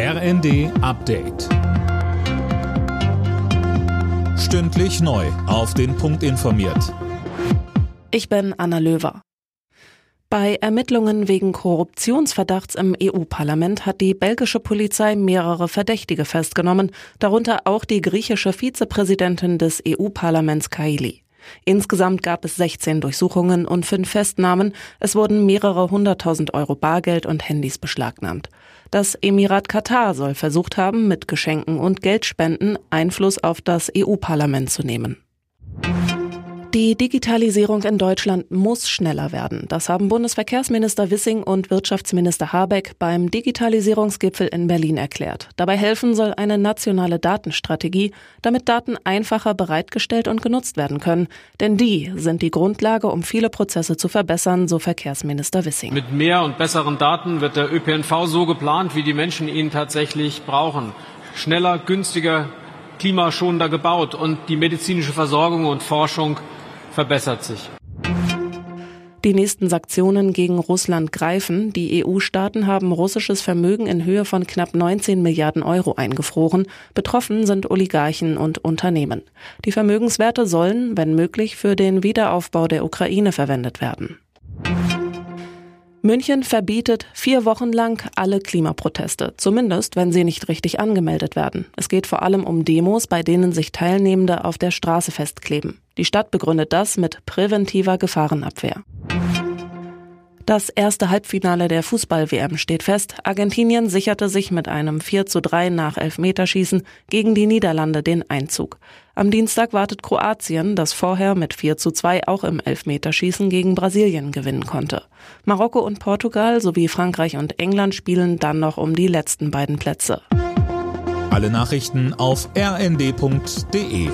RND Update. Stündlich neu. Auf den Punkt informiert. Ich bin Anna Löwer. Bei Ermittlungen wegen Korruptionsverdachts im EU-Parlament hat die belgische Polizei mehrere Verdächtige festgenommen, darunter auch die griechische Vizepräsidentin des EU-Parlaments Kaili. Insgesamt gab es 16 Durchsuchungen und fünf Festnahmen. Es wurden mehrere hunderttausend Euro Bargeld und Handys beschlagnahmt. Das Emirat Katar soll versucht haben, mit Geschenken und Geldspenden Einfluss auf das EU-Parlament zu nehmen. Die Digitalisierung in Deutschland muss schneller werden. Das haben Bundesverkehrsminister Wissing und Wirtschaftsminister Habeck beim Digitalisierungsgipfel in Berlin erklärt. Dabei helfen soll eine nationale Datenstrategie, damit Daten einfacher bereitgestellt und genutzt werden können. Denn die sind die Grundlage, um viele Prozesse zu verbessern, so Verkehrsminister Wissing. Mit mehr und besseren Daten wird der ÖPNV so geplant, wie die Menschen ihn tatsächlich brauchen. Schneller, günstiger, klimaschonender gebaut und die medizinische Versorgung und Forschung verbessert sich. Die nächsten Sanktionen gegen Russland greifen. Die EU-Staaten haben russisches Vermögen in Höhe von knapp 19 Milliarden Euro eingefroren. Betroffen sind Oligarchen und Unternehmen. Die Vermögenswerte sollen, wenn möglich, für den Wiederaufbau der Ukraine verwendet werden. München verbietet vier Wochen lang alle Klimaproteste, zumindest wenn sie nicht richtig angemeldet werden. Es geht vor allem um Demos, bei denen sich Teilnehmende auf der Straße festkleben. Die Stadt begründet das mit präventiver Gefahrenabwehr. Das erste Halbfinale der Fußball-WM steht fest. Argentinien sicherte sich mit einem 4 zu 3 nach Elfmeterschießen gegen die Niederlande den Einzug. Am Dienstag wartet Kroatien, das vorher mit 4 zu 2 auch im Elfmeterschießen gegen Brasilien gewinnen konnte. Marokko und Portugal sowie Frankreich und England spielen dann noch um die letzten beiden Plätze. Alle Nachrichten auf rnd.de